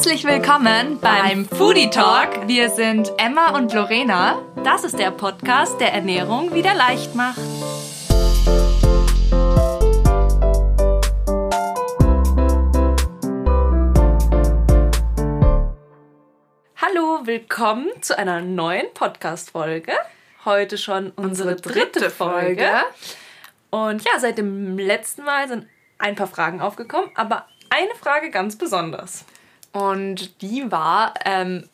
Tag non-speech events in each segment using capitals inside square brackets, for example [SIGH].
Herzlich willkommen beim Foodie Talk. Wir sind Emma und Lorena. Das ist der Podcast, der Ernährung wieder leicht macht. Hallo, willkommen zu einer neuen Podcast-Folge. Heute schon unsere, unsere dritte, dritte Folge. Folge. Und ja, seit dem letzten Mal sind ein paar Fragen aufgekommen, aber eine Frage ganz besonders. Und die war, ähm,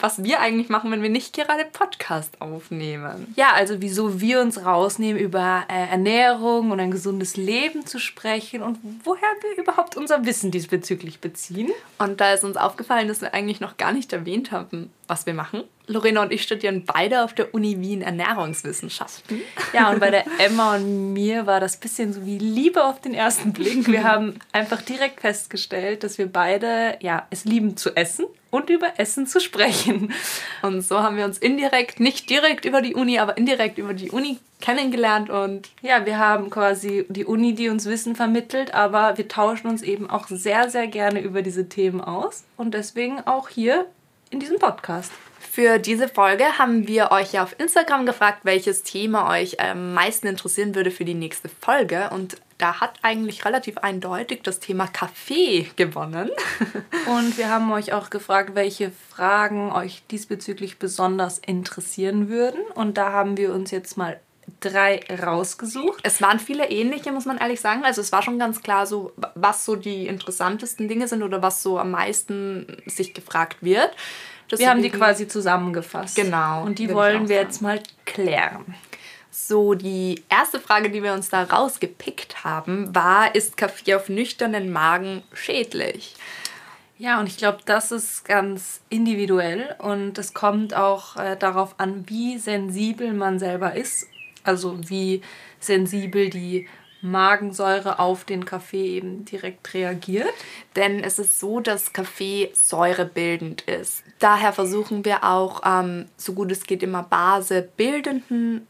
was wir eigentlich machen, wenn wir nicht gerade Podcast aufnehmen. Ja, also wieso wir uns rausnehmen, über äh, Ernährung und ein gesundes Leben zu sprechen und woher wir überhaupt unser Wissen diesbezüglich beziehen. Und da ist uns aufgefallen, dass wir eigentlich noch gar nicht erwähnt haben, was wir machen. Lorena und ich studieren beide auf der Uni Wien Ernährungswissenschaften. Ja, und bei der Emma und mir war das bisschen so wie Liebe auf den ersten Blick. Wir haben einfach direkt festgestellt, dass wir beide ja, es lieben zu essen und über Essen zu sprechen. Und so haben wir uns indirekt, nicht direkt über die Uni, aber indirekt über die Uni kennengelernt und ja, wir haben quasi die Uni, die uns Wissen vermittelt, aber wir tauschen uns eben auch sehr, sehr gerne über diese Themen aus und deswegen auch hier in diesem Podcast. Für diese Folge haben wir euch ja auf Instagram gefragt, welches Thema euch am meisten interessieren würde für die nächste Folge. Und da hat eigentlich relativ eindeutig das Thema Kaffee gewonnen. [LAUGHS] Und wir haben euch auch gefragt, welche Fragen euch diesbezüglich besonders interessieren würden. Und da haben wir uns jetzt mal drei rausgesucht. Es waren viele ähnliche, muss man ehrlich sagen. Also es war schon ganz klar so, was so die interessantesten Dinge sind oder was so am meisten sich gefragt wird. wir haben die quasi zusammengefasst. Genau. Und die wollen wir jetzt mal klären. So, die erste Frage, die wir uns da rausgepickt haben, war, ist Kaffee auf nüchternen Magen schädlich? Ja, und ich glaube, das ist ganz individuell und es kommt auch äh, darauf an, wie sensibel man selber ist also wie sensibel die Magensäure auf den Kaffee eben direkt reagiert. Denn es ist so, dass Kaffee säurebildend ist. Daher versuchen wir auch, ähm, so gut es geht, immer basebildenden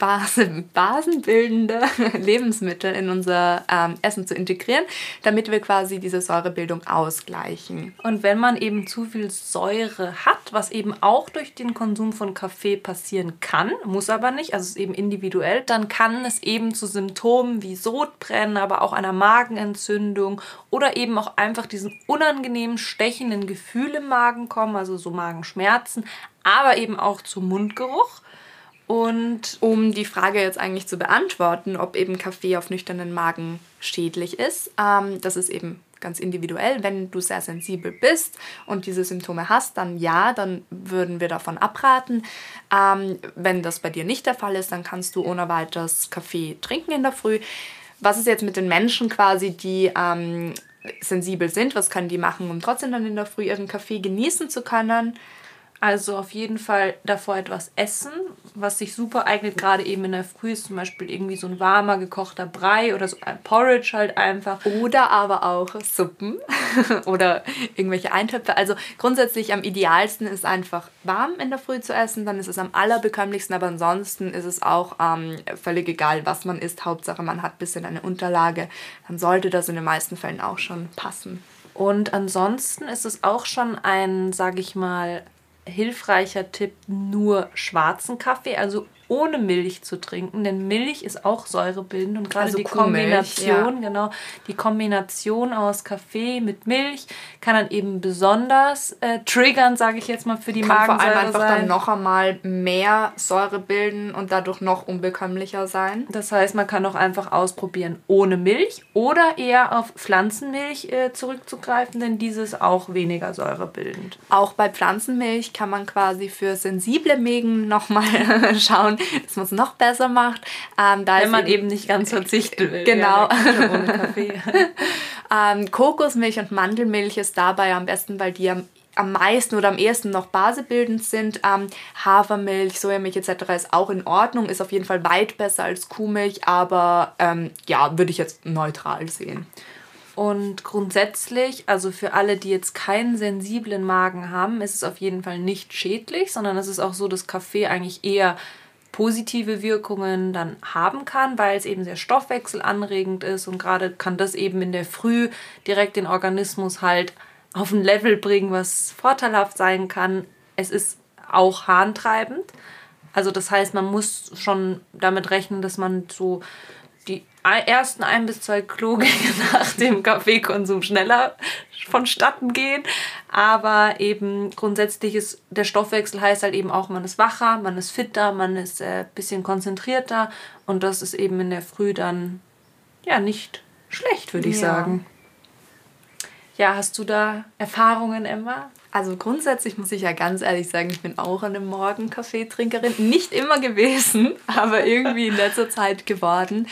Base, basenbildende [LAUGHS] Lebensmittel in unser ähm, Essen zu integrieren, damit wir quasi diese Säurebildung ausgleichen. Und wenn man eben zu viel Säure hat, was eben auch durch den Konsum von Kaffee passieren kann, muss aber nicht, also ist eben individuell, dann kann es eben zu Symptomen wie Sodbrennen, aber auch einer Magenentzündung oder eben auch einfach diesen unangenehmen, stechenden Gefühl im Magen kommen, also so Magenschmerzen, aber eben auch zu Mundgeruch. Und um die Frage jetzt eigentlich zu beantworten, ob eben Kaffee auf nüchternen Magen schädlich ist, ähm, das ist eben ganz individuell. Wenn du sehr sensibel bist und diese Symptome hast, dann ja, dann würden wir davon abraten. Ähm, wenn das bei dir nicht der Fall ist, dann kannst du ohne weiteres Kaffee trinken in der Früh. Was ist jetzt mit den Menschen quasi, die ähm, sensibel sind? Was können die machen, um trotzdem dann in der Früh ihren Kaffee genießen zu können? Also auf jeden Fall davor etwas essen, was sich super eignet, gerade eben in der Früh ist zum Beispiel irgendwie so ein warmer gekochter Brei oder so ein Porridge halt einfach. Oder aber auch Suppen [LAUGHS] oder irgendwelche Eintöpfe. Also grundsätzlich am idealsten ist einfach warm in der Früh zu essen, dann ist es am allerbekömmlichsten, aber ansonsten ist es auch ähm, völlig egal, was man isst. Hauptsache man hat ein bisschen eine Unterlage, dann sollte das in den meisten Fällen auch schon passen. Und ansonsten ist es auch schon ein, sage ich mal, hilfreicher Tipp, nur schwarzen Kaffee, also ohne Milch zu trinken, denn Milch ist auch säurebildend und gerade also die Kombination, ja. genau, die Kombination aus Kaffee mit Milch kann dann eben besonders äh, triggern, sage ich jetzt mal, für die kann Magensäure vor allem einfach sein. dann noch einmal mehr Säure bilden und dadurch noch unbekömmlicher sein. Das heißt, man kann auch einfach ausprobieren ohne Milch oder eher auf Pflanzenmilch äh, zurückzugreifen, denn dieses auch weniger säurebildend. Auch bei Pflanzenmilch kann man quasi für sensible Mägen nochmal [LAUGHS] schauen, dass [LAUGHS] man es noch besser macht. Ähm, Wenn man eben, nicht ganz [LAUGHS] verzichten will. Genau. Ja, ohne [LAUGHS] Kaffee. ähm, Kokosmilch und Mandelmilch ist dabei am besten, weil die am am meisten oder am ehesten noch basebildend sind. Ähm, Hafermilch, Sojamilch etc. ist auch in Ordnung, ist auf jeden Fall weit besser als Kuhmilch, aber ähm, ja, würde ich jetzt neutral sehen. Und grundsätzlich, also für alle, die jetzt keinen sensiblen Magen haben, ist es auf jeden Fall nicht schädlich, sondern es ist auch so, dass Kaffee eigentlich eher positive Wirkungen dann haben kann, weil es eben sehr stoffwechselanregend ist und gerade kann das eben in der Früh direkt den Organismus halt auf ein Level bringen, was vorteilhaft sein kann. Es ist auch harntreibend. Also das heißt, man muss schon damit rechnen, dass man so die ersten ein bis zwei Klogänge [LAUGHS] nach dem Kaffeekonsum schneller vonstatten gehen. Aber eben grundsätzlich ist der Stoffwechsel heißt halt eben auch, man ist wacher, man ist fitter, man ist ein äh, bisschen konzentrierter und das ist eben in der Früh dann ja nicht schlecht, würde ich ja. sagen. Ja, hast du da Erfahrungen, Emma? Also grundsätzlich muss ich ja ganz ehrlich sagen, ich bin auch eine Morgenkaffeetrinkerin. Nicht immer gewesen, [LAUGHS] aber irgendwie in letzter Zeit geworden.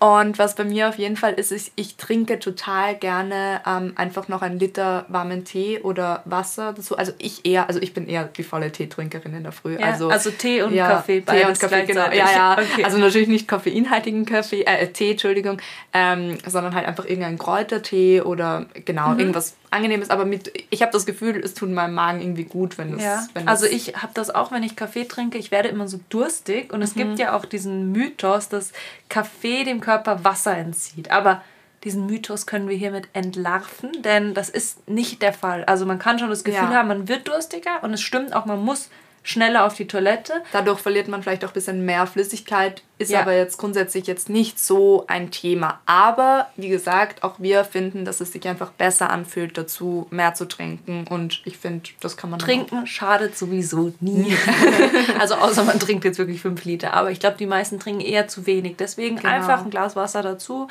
Und was bei mir auf jeden Fall ist, ist, ich trinke total gerne ähm, einfach noch einen Liter warmen Tee oder Wasser dazu. Also ich eher, also ich bin eher die volle Teetrinkerin in der Früh. Ja, also, also Tee und ja, Kaffee. Tee und Kaffee, genau. Ja, ja. [LAUGHS] Okay. Also natürlich nicht koffeinhaltigen Kaffee, äh, Tee, Entschuldigung, ähm, sondern halt einfach irgendeinen Kräutertee oder genau, mhm. irgendwas angenehm ist, aber mit, ich habe das Gefühl, es tut meinem Magen irgendwie gut, wenn es. Ja. Wenn also ich habe das auch, wenn ich Kaffee trinke, ich werde immer so durstig und es mhm. gibt ja auch diesen Mythos, dass Kaffee dem Körper Wasser entzieht. Aber diesen Mythos können wir hiermit entlarven, denn das ist nicht der Fall. Also man kann schon das Gefühl ja. haben, man wird durstiger und es stimmt auch, man muss schneller auf die Toilette. Dadurch verliert man vielleicht auch ein bisschen mehr Flüssigkeit, ist ja. aber jetzt grundsätzlich jetzt nicht so ein Thema. Aber wie gesagt, auch wir finden, dass es sich einfach besser anfühlt, dazu mehr zu trinken. Und ich finde, das kann man. Trinken schadet sowieso nie. [LAUGHS] also außer man trinkt jetzt wirklich fünf Liter. Aber ich glaube, die meisten trinken eher zu wenig. Deswegen genau. einfach ein Glas Wasser dazu.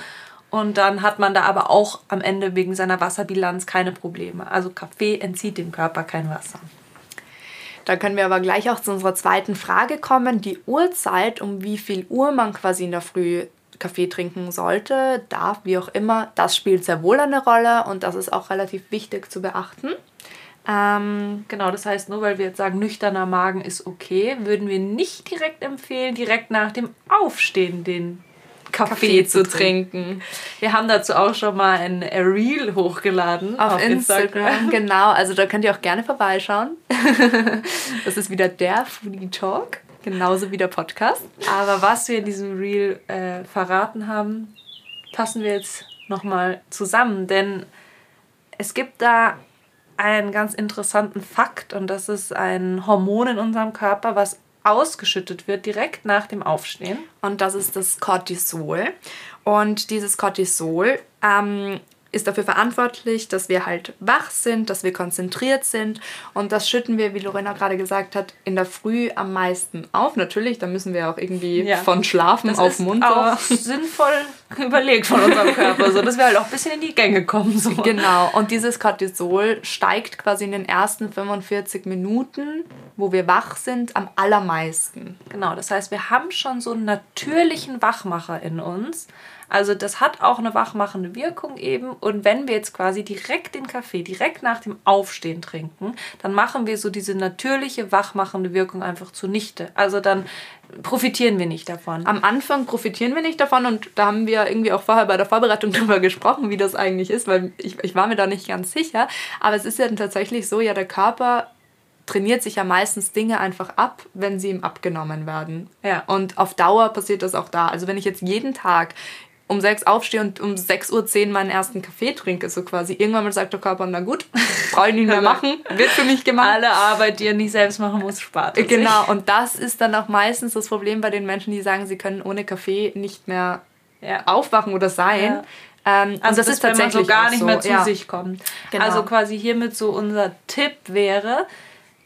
Und dann hat man da aber auch am Ende wegen seiner Wasserbilanz keine Probleme. Also Kaffee entzieht dem Körper kein Wasser. Da können wir aber gleich auch zu unserer zweiten Frage kommen. Die Uhrzeit, um wie viel Uhr man quasi in der Früh Kaffee trinken sollte, darf, wie auch immer, das spielt sehr wohl eine Rolle und das ist auch relativ wichtig zu beachten. Ähm, genau, das heißt, nur weil wir jetzt sagen, nüchterner Magen ist okay, würden wir nicht direkt empfehlen, direkt nach dem Aufstehen den Kaffee, Kaffee zu trinken. trinken. Wir haben dazu auch schon mal ein Reel hochgeladen auf, auf Instagram. Instagram. [LAUGHS] Genau, also da könnt ihr auch gerne vorbeischauen. [LAUGHS] das ist wieder der Foodie Talk, genauso wie der Podcast. Aber was wir in diesem Reel äh, verraten haben, fassen wir jetzt nochmal zusammen, denn es gibt da einen ganz interessanten Fakt und das ist ein Hormon in unserem Körper, was ausgeschüttet wird direkt nach dem Aufstehen. Und das ist das Cortisol. Und dieses Cortisol ähm, ist dafür verantwortlich, dass wir halt wach sind, dass wir konzentriert sind und das schütten wir, wie Lorena gerade gesagt hat, in der Früh am meisten auf. Natürlich, da müssen wir auch irgendwie ja. von Schlafen das auf munter. Auch sinnvoll [LAUGHS] überlegt von unserem Körper, so dass wir halt auch ein bisschen in die Gänge kommen. So. Genau, und dieses Cortisol steigt quasi in den ersten 45 Minuten, wo wir wach sind, am allermeisten. Genau, das heißt, wir haben schon so einen natürlichen Wachmacher in uns also das hat auch eine wachmachende Wirkung eben. Und wenn wir jetzt quasi direkt den Kaffee, direkt nach dem Aufstehen trinken, dann machen wir so diese natürliche wachmachende Wirkung einfach zunichte. Also dann profitieren wir nicht davon. Am Anfang profitieren wir nicht davon und da haben wir irgendwie auch vorher bei der Vorbereitung [LAUGHS] darüber gesprochen, wie das eigentlich ist, weil ich, ich war mir da nicht ganz sicher. Aber es ist ja tatsächlich so, ja, der Körper trainiert sich ja meistens Dinge einfach ab, wenn sie ihm abgenommen werden. Ja. Und auf Dauer passiert das auch da. Also wenn ich jetzt jeden Tag um sechs aufstehe und um 6.10 Uhr meinen ersten Kaffee trinke, so quasi. Irgendwann mal sagt der Körper, na gut, [LAUGHS] brauche ich nicht mehr machen, wird für mich gemacht. Alle Arbeit, die er nicht selbst machen muss, spart. Genau, sich. und das ist dann auch meistens das Problem bei den Menschen, die sagen, sie können ohne Kaffee nicht mehr ja. aufwachen oder sein. Ja. Ähm, also das, das ist tatsächlich wenn man so gar nicht so. mehr zu ja. sich kommt. Genau. Also quasi hiermit so unser Tipp wäre,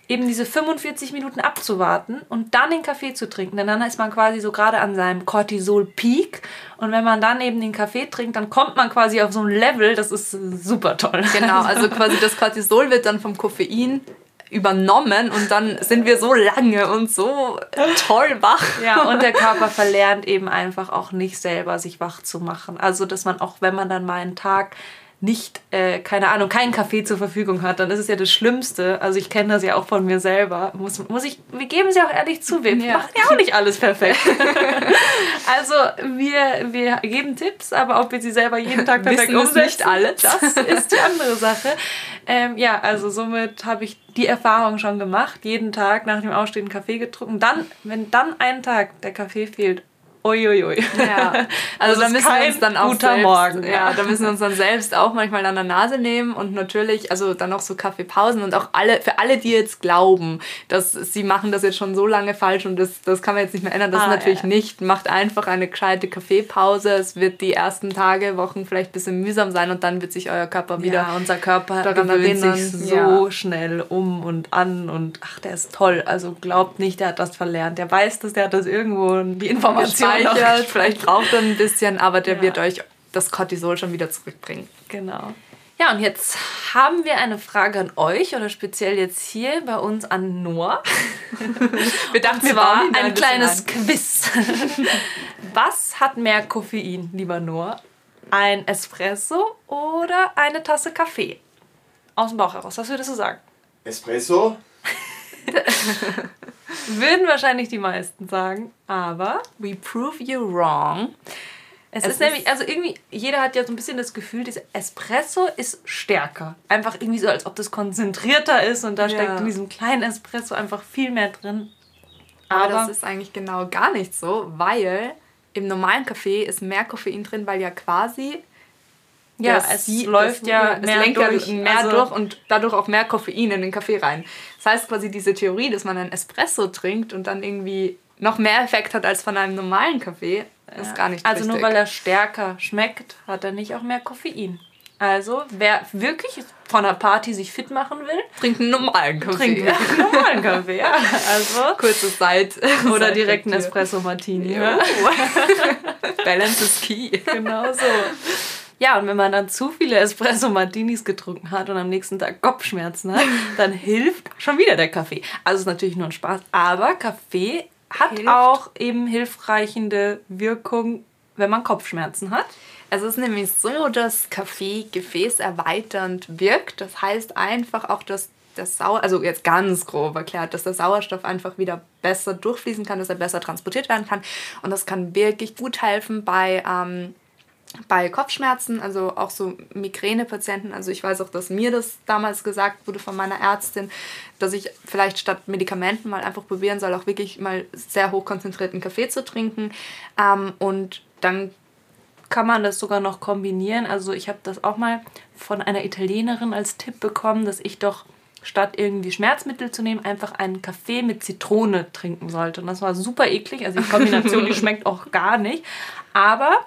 eben diese 45 Minuten abzuwarten und dann den Kaffee zu trinken. Denn dann ist man quasi so gerade an seinem Cortisol-Peak. Und wenn man dann eben den Kaffee trinkt, dann kommt man quasi auf so ein Level, das ist super toll. Genau, also [LAUGHS] quasi das Cortisol wird dann vom Koffein übernommen und dann sind wir so lange und so toll wach. Ja, und der [LAUGHS] Körper verlernt eben einfach auch nicht selber, sich wach zu machen. Also, dass man auch, wenn man dann mal einen Tag nicht, äh, keine Ahnung, keinen Kaffee zur Verfügung hat, dann ist es ja das Schlimmste. Also ich kenne das ja auch von mir selber. Muss, muss ich, wir geben es ja auch ehrlich zu, wir ja. machen ja auch nicht alles perfekt. [LAUGHS] also wir, wir geben Tipps, aber ob wir sie selber jeden Tag perfekt umsetzen, nicht alles. das ist die andere Sache. Ähm, ja, also somit habe ich die Erfahrung schon gemacht, jeden Tag nach dem Aufstehen Kaffee getrunken. Dann, wenn dann einen Tag der Kaffee fehlt, Uiuiui. Ja, [LAUGHS] also da ist müssen wir uns dann auch guter selbst, Morgen, ja. da müssen wir uns dann selbst auch manchmal an der Nase nehmen und natürlich, also dann noch so Kaffeepausen und auch alle, für alle, die jetzt glauben, dass sie machen das jetzt schon so lange falsch und das, das kann man jetzt nicht mehr ändern, das Ah, ist natürlich ja. nicht. Macht einfach eine gescheite Kaffeepause. Es wird die ersten Tage, Wochen vielleicht ein bisschen mühsam sein und dann wird sich euer Körper wieder Ja, unser Körper daran gewöhnt erinnern. sich so Ja. schnell um und an und ach, der ist toll. Also glaubt nicht, der hat das verlernt. Der weiß das, der hat das irgendwo die Information gespeichert. Vielleicht braucht er ein bisschen, aber der Ja. wird euch das Cortisol schon wieder zurückbringen. Genau. Ja, und jetzt haben wir eine Frage an euch oder speziell jetzt hier bei uns an Noah. [LAUGHS] Wir dachten, wir da ein kleines ein. Quiz. [LAUGHS] Was hat mehr Koffein, lieber Noah? Ein Espresso oder eine Tasse Kaffee? Aus dem Bauch heraus, was würdest du sagen? Espresso? [LAUGHS] Würden wahrscheinlich die meisten sagen, aber We prove you wrong. es, Es ist, ist- nämlich, also irgendwie, jeder hat ja so ein bisschen das Gefühl, dieser Espresso ist stärker. Einfach irgendwie so, als ob das konzentrierter ist und da Ja. steckt in diesem kleinen Espresso einfach viel mehr drin. Aber, Aber- das ist eigentlich genau gar nicht so, weil im normalen Kaffee ist mehr Koffein drin, weil ja quasi Ja, das es Sie- läuft ja es mehr lenkt ja durch, mehr also- durch und dadurch auch mehr Koffein in den Kaffee rein. Das heißt quasi diese Theorie, dass man einen Espresso trinkt und dann irgendwie noch mehr Effekt hat als von einem normalen Kaffee, ist gar nicht Also richtig. nur weil er stärker schmeckt, hat er nicht auch mehr Koffein. Also, wer wirklich von einer Party sich fit machen will, trinkt einen normalen Kaffee. trinkt einen normalen Kaffee. Ja. Also, [LAUGHS] Kurze Zeit. [LAUGHS] oder direkt einen. Espresso Martini. Ja. Ja. [LAUGHS] Balance is key. Genau so. Ja, und wenn man dann zu viele Espresso Martinis getrunken hat und am nächsten Tag Kopfschmerzen hat, [LAUGHS] dann hilft schon wieder der Kaffee. Also ist natürlich nur ein Spaß, aber Kaffee hat Hilft. auch eben hilfreichende Wirkung, wenn man Kopfschmerzen hat. Es ist nämlich so, dass Kaffee gefäßerweiternd wirkt. Das heißt einfach auch, dass der Sauer, also jetzt ganz grob erklärt, dass der Sauerstoff einfach wieder besser durchfließen kann, dass er besser transportiert werden kann. Und das kann wirklich gut helfen bei, ähm, bei Kopfschmerzen, also auch so Migränepatienten. Also ich weiß auch, dass mir das damals gesagt wurde von meiner Ärztin, dass ich vielleicht statt Medikamenten mal einfach probieren soll, auch wirklich mal sehr hochkonzentrierten Kaffee zu trinken. Ähm, und dann kann man das sogar noch kombinieren. Also ich habe das auch mal von einer Italienerin als Tipp bekommen, dass ich doch statt irgendwie Schmerzmittel zu nehmen, einfach einen Kaffee mit Zitrone trinken sollte. Und das war super eklig. Also die Kombination, die [LAUGHS] schmeckt auch gar nicht. Aber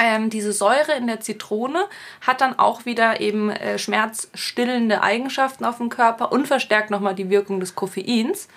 ähm, diese Säure in der Zitrone hat dann auch wieder eben äh, schmerzstillende Eigenschaften auf dem Körper und verstärkt nochmal die Wirkung des Koffeins.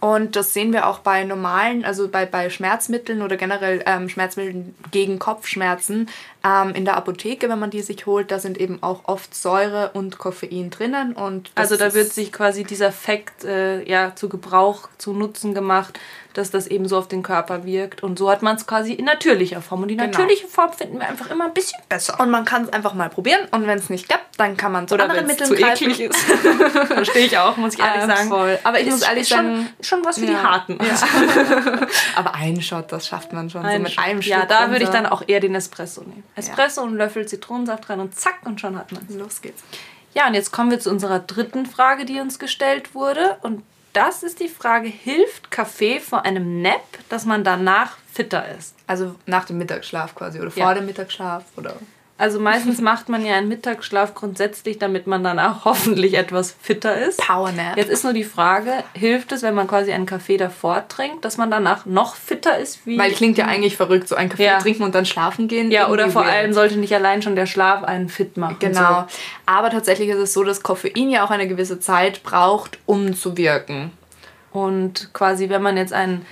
Und das sehen wir auch bei normalen, also bei, bei Schmerzmitteln oder generell ähm, Schmerzmitteln gegen Kopfschmerzen ähm, in der Apotheke, wenn man die sich holt, da sind eben auch oft Säure und Koffein drinnen. Und Also da wird sich quasi dieser Fakt äh, ja zu Gebrauch, zu Nutzen gemacht, dass das eben so auf den Körper wirkt. Und so hat man es quasi in natürlicher Form. Und die Genau. natürliche Form finden wir einfach immer ein bisschen besser. Und man kann es einfach mal probieren und wenn es nicht klappt, dann kann man zu anderen wenn's Mitteln greifen. ist. [LAUGHS] Verstehe ich auch, muss ich ehrlich Äh, sagen. voll. Aber ich muss Ist- ehrlich ist schon, sagen- schon was für die Ja. Harten. [LAUGHS] Aber ein Shot, das schafft man schon. so Ein mit einem ja, Schluck da würde ich dann auch eher den Espresso nehmen. Espresso und einen Löffel Zitronensaft rein und zack und schon hat man es. Los geht's. Ja, und jetzt kommen wir zu unserer dritten Frage, die uns gestellt wurde. Und das ist die Frage, hilft Kaffee vor einem Nap, dass man danach fitter ist? Also nach dem Mittagsschlaf quasi oder Ja. vor dem Mittagsschlaf oder. Also meistens [LAUGHS] macht man ja einen Mittagsschlaf grundsätzlich, damit man danach [LAUGHS] hoffentlich etwas fitter ist. Powernap. Jetzt ist nur die Frage, hilft es, wenn man quasi einen Kaffee davor trinkt, dass man danach noch fitter ist? Wie Weil klingt ja eigentlich verrückt, so einen Kaffee Ja. trinken und dann schlafen gehen. ja, oder vor allem sollte nicht allein schon der Schlaf einen fit machen. Genau. So. Aber tatsächlich ist es so, dass Koffein ja auch eine gewisse Zeit braucht, um zu wirken. Und quasi, wenn man jetzt einen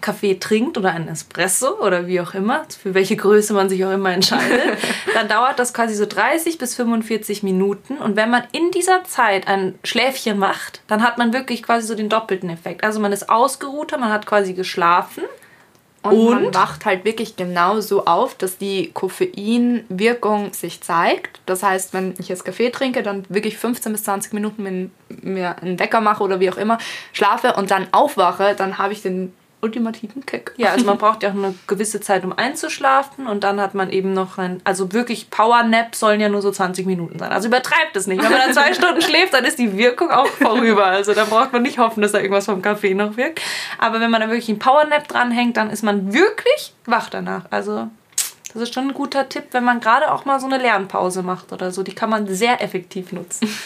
Kaffee trinkt oder einen Espresso oder wie auch immer, für welche Größe man sich auch immer entscheidet, [LAUGHS] dann dauert das quasi so 30 bis 45 Minuten. Und wenn man in dieser Zeit ein Schläfchen macht, dann hat man wirklich quasi so den doppelten Effekt. Also man ist ausgeruhter, man hat quasi geschlafen. Und, man Und? wacht halt wirklich genau so auf, dass die Koffeinwirkung sich zeigt. Das heißt, wenn ich jetzt Kaffee trinke, dann wirklich 15 bis 20 Minuten min- mir einen Wecker mache oder wie auch immer, schlafe und dann aufwache, dann habe ich den ultimativen Kick. Ja, also man [LAUGHS] braucht ja auch eine gewisse Zeit, um einzuschlafen und dann hat man eben noch ein, also wirklich Powernap sollen ja nur so 20 Minuten sein. Also übertreibt es nicht. Wenn man dann zwei [LAUGHS] Stunden schläft, dann ist die Wirkung auch vorüber. Also da braucht man nicht hoffen, dass da irgendwas vom Kaffee noch wirkt. Aber wenn man da wirklich einen Powernap dranhängt, dann ist man wirklich wach danach. Also das ist schon ein guter Tipp, wenn man gerade auch mal so eine Lernpause macht oder so. Die kann man sehr effektiv nutzen. [LAUGHS]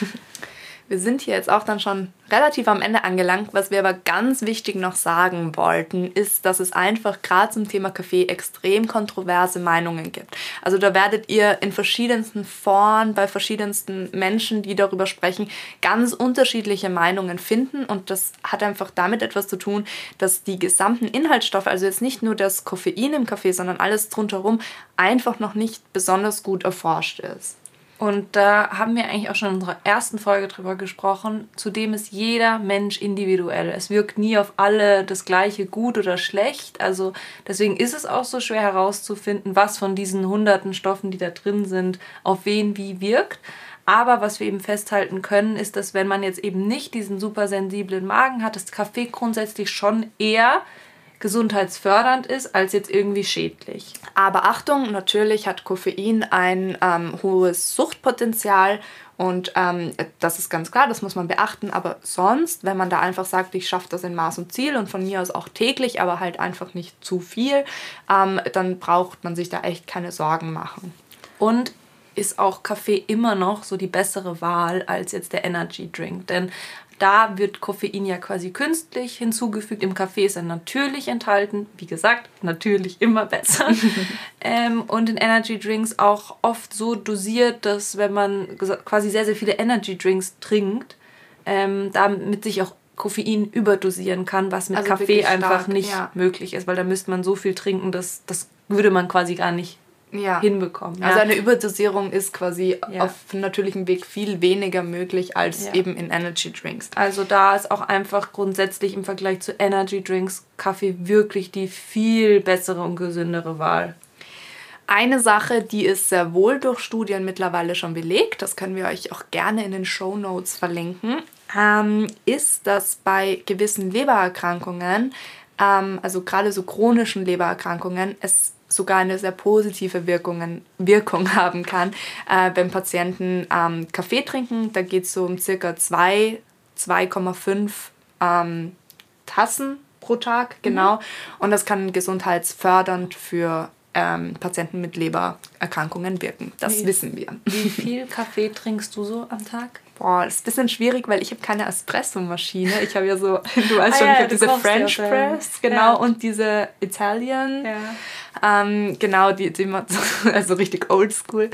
Wir sind hier jetzt auch dann schon relativ am Ende angelangt. Was wir aber ganz wichtig noch sagen wollten, ist, dass es einfach gerade zum Thema Kaffee extrem kontroverse Meinungen gibt. Also da werdet ihr in verschiedensten Foren, bei verschiedensten Menschen, die darüber sprechen, ganz unterschiedliche Meinungen finden. Und das hat einfach damit etwas zu tun, dass die gesamten Inhaltsstoffe, also jetzt nicht nur das Koffein im Kaffee, sondern alles drumherum, einfach noch nicht besonders gut erforscht ist. Und da haben wir eigentlich auch schon in unserer ersten Folge drüber gesprochen. Zudem ist jeder Mensch individuell. Es wirkt nie auf alle das gleiche gut oder schlecht. Also deswegen ist es auch so schwer herauszufinden, was von diesen hunderten Stoffen, die da drin sind, auf wen wie wirkt. Aber was wir eben festhalten können, ist, dass wenn man jetzt eben nicht diesen super sensiblen Magen hat, das Kaffee grundsätzlich schon eher gesundheitsfördernd ist, als jetzt irgendwie schädlich. Aber Achtung, natürlich hat Koffein ein ähm, hohes Suchtpotenzial und ähm, das ist ganz klar, das muss man beachten. Aber sonst, wenn man da einfach sagt, ich schaffe das in Maß und Ziel und von mir aus auch täglich, aber halt einfach nicht zu viel, ähm, dann braucht man sich da echt keine Sorgen machen. Und ist auch Kaffee immer noch so die bessere Wahl als jetzt der Energy Drink. Denn da wird Koffein ja quasi künstlich hinzugefügt. Im Kaffee ist er natürlich enthalten. Wie gesagt, natürlich immer besser. [LAUGHS] ähm, und in Energy Drinks auch oft so dosiert, dass wenn man quasi sehr, sehr viele Energy Drinks trinkt, ähm, damit sich auch Koffein überdosieren kann, was mit also Kaffee einfach nicht ja. möglich ist, weil da müsste man so viel trinken, dass das würde man quasi gar nicht ja. hinbekommen. Ja. Also eine Überdosierung ist quasi ja. auf natürlichem Weg viel weniger möglich als eben in Energy Drinks. Also da ist auch einfach grundsätzlich im Vergleich zu Energy Drinks Kaffee wirklich die viel bessere und gesündere Wahl. Eine Sache, die ist sehr wohl durch Studien mittlerweile schon belegt, das können wir euch auch gerne in den Show Notes verlinken, ähm, ist, dass bei gewissen Lebererkrankungen, ähm, also gerade so chronischen Lebererkrankungen, es sogar eine sehr positive Wirkungen, Wirkung [LAUGHS] haben kann, äh, wenn Patienten ähm, Kaffee trinken. Da geht es so um circa 2,5 ähm, Tassen pro Tag, mhm. genau. Mhm. Und das kann gesundheitsfördernd für ähm, Patienten mit Lebererkrankungen wirken. Das wie, wissen wir. Wie [LAUGHS] viel Kaffee trinkst du so am Tag? Boah, das ist ein bisschen schwierig, weil ich habe keine Espresso-Maschine. Ich habe ja so, [LAUGHS] du weißt ah, schon, ja, ich habe diese French Press, genau, ja. und diese Italian. Ja. Ähm, genau, die, die [LAUGHS] also richtig oldschool.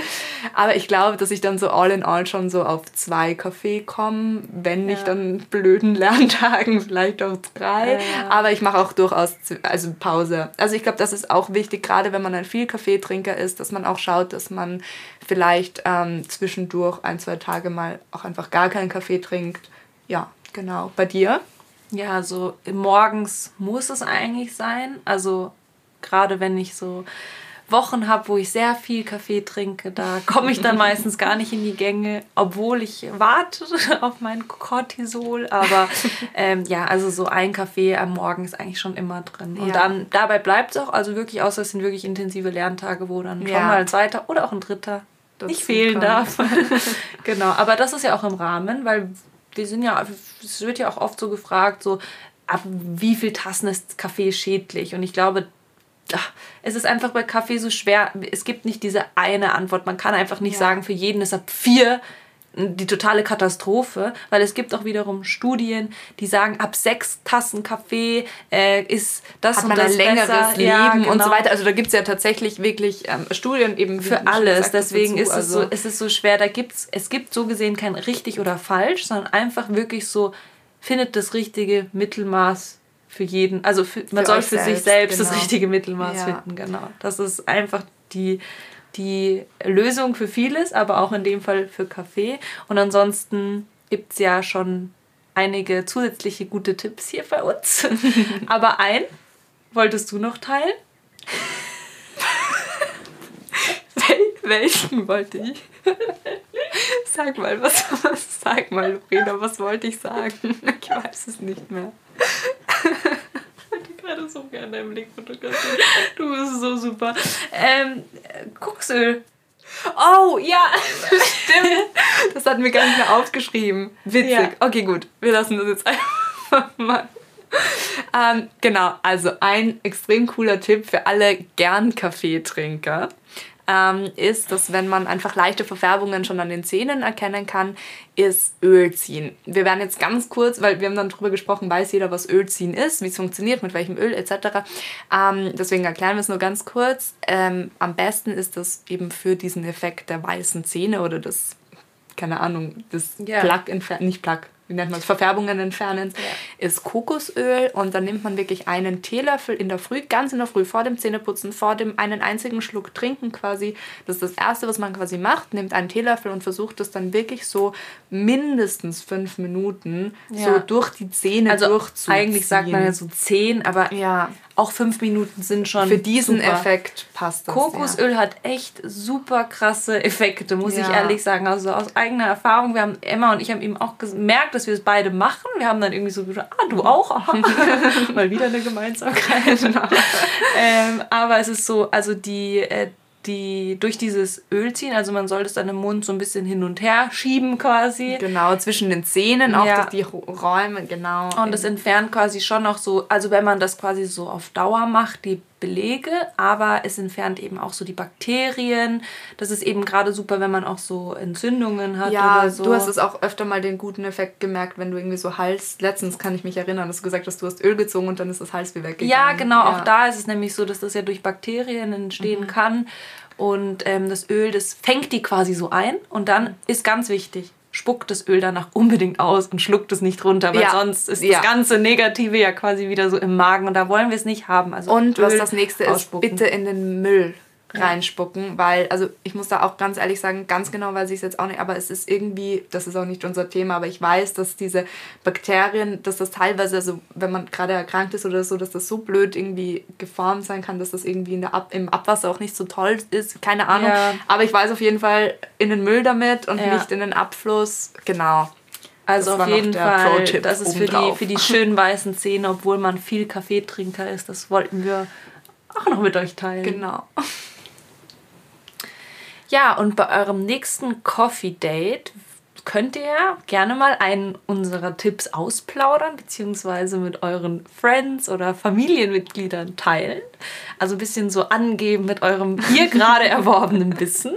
Aber ich glaube, dass ich dann so all in all schon so auf zwei Kaffee komme, wenn nicht dann blöden [LAUGHS] Lerntagen vielleicht auch drei. Aber ich mache auch durchaus also Pause. Also ich glaube, das ist auch wichtig, gerade wenn man ein viel Kaffeetrinker ist, dass man auch schaut, dass man vielleicht ähm, zwischendurch ein, zwei Tage mal auch einfach gar keinen Kaffee trinkt. Ja, genau. Bei dir? Ja, so morgens muss es eigentlich sein. Also gerade wenn ich so Wochen habe, wo ich sehr viel Kaffee trinke, da komme ich dann meistens gar nicht in die Gänge, obwohl ich warte [LAUGHS] auf mein Cortisol. Aber [LAUGHS] ähm, ja, also so ein Kaffee am Morgen ist eigentlich schon immer drin. Und ja. dann dabei bleibt es auch, also wirklich, außer es sind wirklich intensive Lerntage, wo dann ja. schon mal ein zweiter oder auch ein dritter nicht fehlen kann. darf. [LAUGHS] genau, aber das ist ja auch im Rahmen, weil wir sind ja, es wird ja auch oft so gefragt, so ab wie viel Tassen ist Kaffee schädlich? Und ich glaube, es ist einfach bei Kaffee so schwer. Es gibt nicht diese eine Antwort. Man kann einfach nicht ja. sagen, für jeden ist ab vier die totale Katastrophe, weil es gibt auch wiederum Studien, die sagen, ab sechs Tassen Kaffee äh, ist das Hat und das ein längeres besser. Leben ja, genau. und so weiter. Also da gibt es ja tatsächlich wirklich ähm, Studien eben für alles. Deswegen dazu, ist es so, ist es so schwer. Da gibt's, es gibt so gesehen kein richtig oder falsch, sondern einfach wirklich so findet das richtige Mittelmaß für jeden. Also für, man für soll für selbst, sich selbst genau. das richtige Mittelmaß ja. finden. Genau. Das ist einfach die die Lösung für vieles, aber auch in dem Fall für Kaffee. Und ansonsten gibt es ja schon einige zusätzliche gute Tipps hier bei uns. [LAUGHS] aber ein wolltest du noch teilen? Welchen wollte ich? [LAUGHS] Sag mal, was, was sag mal, Lorena, was wollte ich sagen? [LAUGHS] Ich weiß es nicht mehr. Ich gerade so gerne deinen Blick fotografieren. Du bist so super. Ähm, Koksöl. Oh, ja, stimmt. Das hatten wir gar nicht mehr aufgeschrieben. Witzig. Ja. Okay, gut. Wir lassen das jetzt einfach mal. Ähm, genau, also ein extrem cooler Tipp für alle gern Kaffeetrinker ähm, ist, dass wenn man einfach leichte Verfärbungen schon an den Zähnen erkennen kann, ist Öl ziehen. Wir werden jetzt ganz kurz, weil wir haben dann darüber gesprochen, weiß jeder, was Öl ziehen ist, wie es funktioniert, mit welchem Öl etc. Ähm, deswegen erklären wir es nur ganz kurz. Ähm, am besten ist das eben für diesen Effekt der weißen Zähne oder das, keine Ahnung, das yeah. Plug, nicht Plug, wie nennt man es, Verfärbungen entfernen, ja. ist Kokosöl und dann nimmt man wirklich einen Teelöffel in der Früh, ganz in der Früh, vor dem Zähneputzen, vor dem einen einzigen Schluck trinken quasi. Das ist das Erste, was man quasi macht, nimmt einen Teelöffel und versucht das dann wirklich so mindestens fünf Minuten ja. so durch die Zähne also durchzuziehen. Eigentlich sagt man ja so zehn, aber ja auch fünf Minuten sind schon. Für diesen super. Effekt passt das. Kokosöl ja. hat echt super krasse Effekte, muss ich ehrlich sagen. Also aus eigener Erfahrung, wir haben Emma und ich haben eben auch gemerkt, dass wir es beide machen. Wir haben dann irgendwie so gesagt, ah, du auch? [LAUGHS] Mal wieder eine Gemeinsamkeit. [LAUGHS] Genau. ähm, aber es ist so, also die, äh, die durch dieses Öl ziehen, also man soll das dann im Mund so ein bisschen hin und her schieben quasi. Genau, zwischen den Zähnen, auch ja. durch die Räume, genau. Und das entfernt quasi schon noch so, also wenn man das quasi so auf Dauer macht, die Belege, aber es entfernt eben auch so die Bakterien. Das ist eben gerade super, wenn man auch so Entzündungen hat ja, oder so. Du hast es auch öfter mal den guten Effekt gemerkt, wenn du irgendwie so Hals. Letztens kann ich mich erinnern, dass du gesagt hast, du hast Öl gezogen und dann ist das Hals wie weggegangen. Ja, genau. Ja. Auch da ist es nämlich so, dass das ja durch Bakterien entstehen mhm. kann. Und ähm, das Öl, das fängt die quasi so ein. Und dann ist ganz wichtig, spuckt das Öl danach unbedingt aus und schluckt es nicht runter, weil ja. sonst ist ja. das ganze Negative ja quasi wieder so im Magen und da wollen wir es nicht haben. Also und Öl was das nächste ist, bitte in den Müll reinspucken, weil, also ich muss da auch ganz ehrlich sagen, ganz genau weiß ich es jetzt auch nicht, aber es ist irgendwie, das ist auch nicht unser Thema, aber ich weiß, dass diese Bakterien, dass das teilweise, also wenn man gerade erkrankt ist oder so, dass das so blöd irgendwie geformt sein kann, dass das irgendwie in der Ab im Abwasser auch nicht so toll ist, keine Ahnung. Ja. Aber ich weiß auf jeden Fall in den Müll damit und ja. nicht in den Abfluss, genau. Also das auf jeden Fall, das ist für die, für die schönen weißen Zähne, obwohl man viel Kaffeetrinker ist, das wollten wir auch noch mit euch teilen. Genau. Ja, und bei eurem nächsten Coffee Date könnt ihr gerne mal einen unserer Tipps ausplaudern, beziehungsweise mit euren Friends oder Familienmitgliedern teilen. Also ein bisschen so angeben mit eurem hier [LAUGHS] gerade erworbenen Wissen.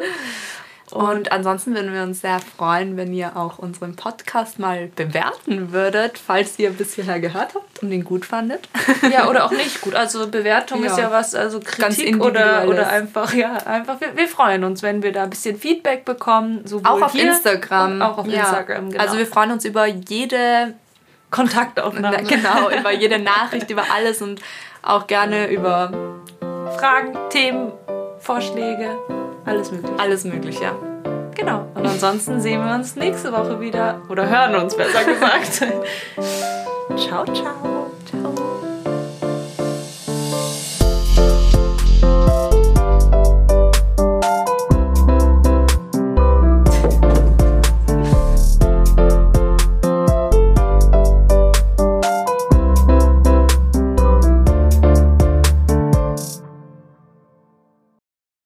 Und ansonsten würden wir uns sehr freuen, wenn ihr auch unseren Podcast mal bewerten würdet, falls ihr bis hierher gehört habt und ihn gut fandet. Ja, oder auch nicht gut. Also Bewertung ja. ist ja was, also Kritik oder, oder einfach, ja, einfach, wir, wir, freuen uns, wenn wir da ein bisschen Feedback bekommen. Sowohl auch auf Instagram. Auch auf ja. Instagram, genau. Also wir freuen uns über jede Kontaktaufnahme. Genau, über jede Nachricht, über alles und auch gerne über Fragen, Themen, Vorschläge. Alles möglich. Alles möglich, ja. Genau. Und ansonsten sehen wir uns nächste Woche wieder. Oder hören uns, besser gesagt. [LAUGHS] ciao, ciao. Ciao.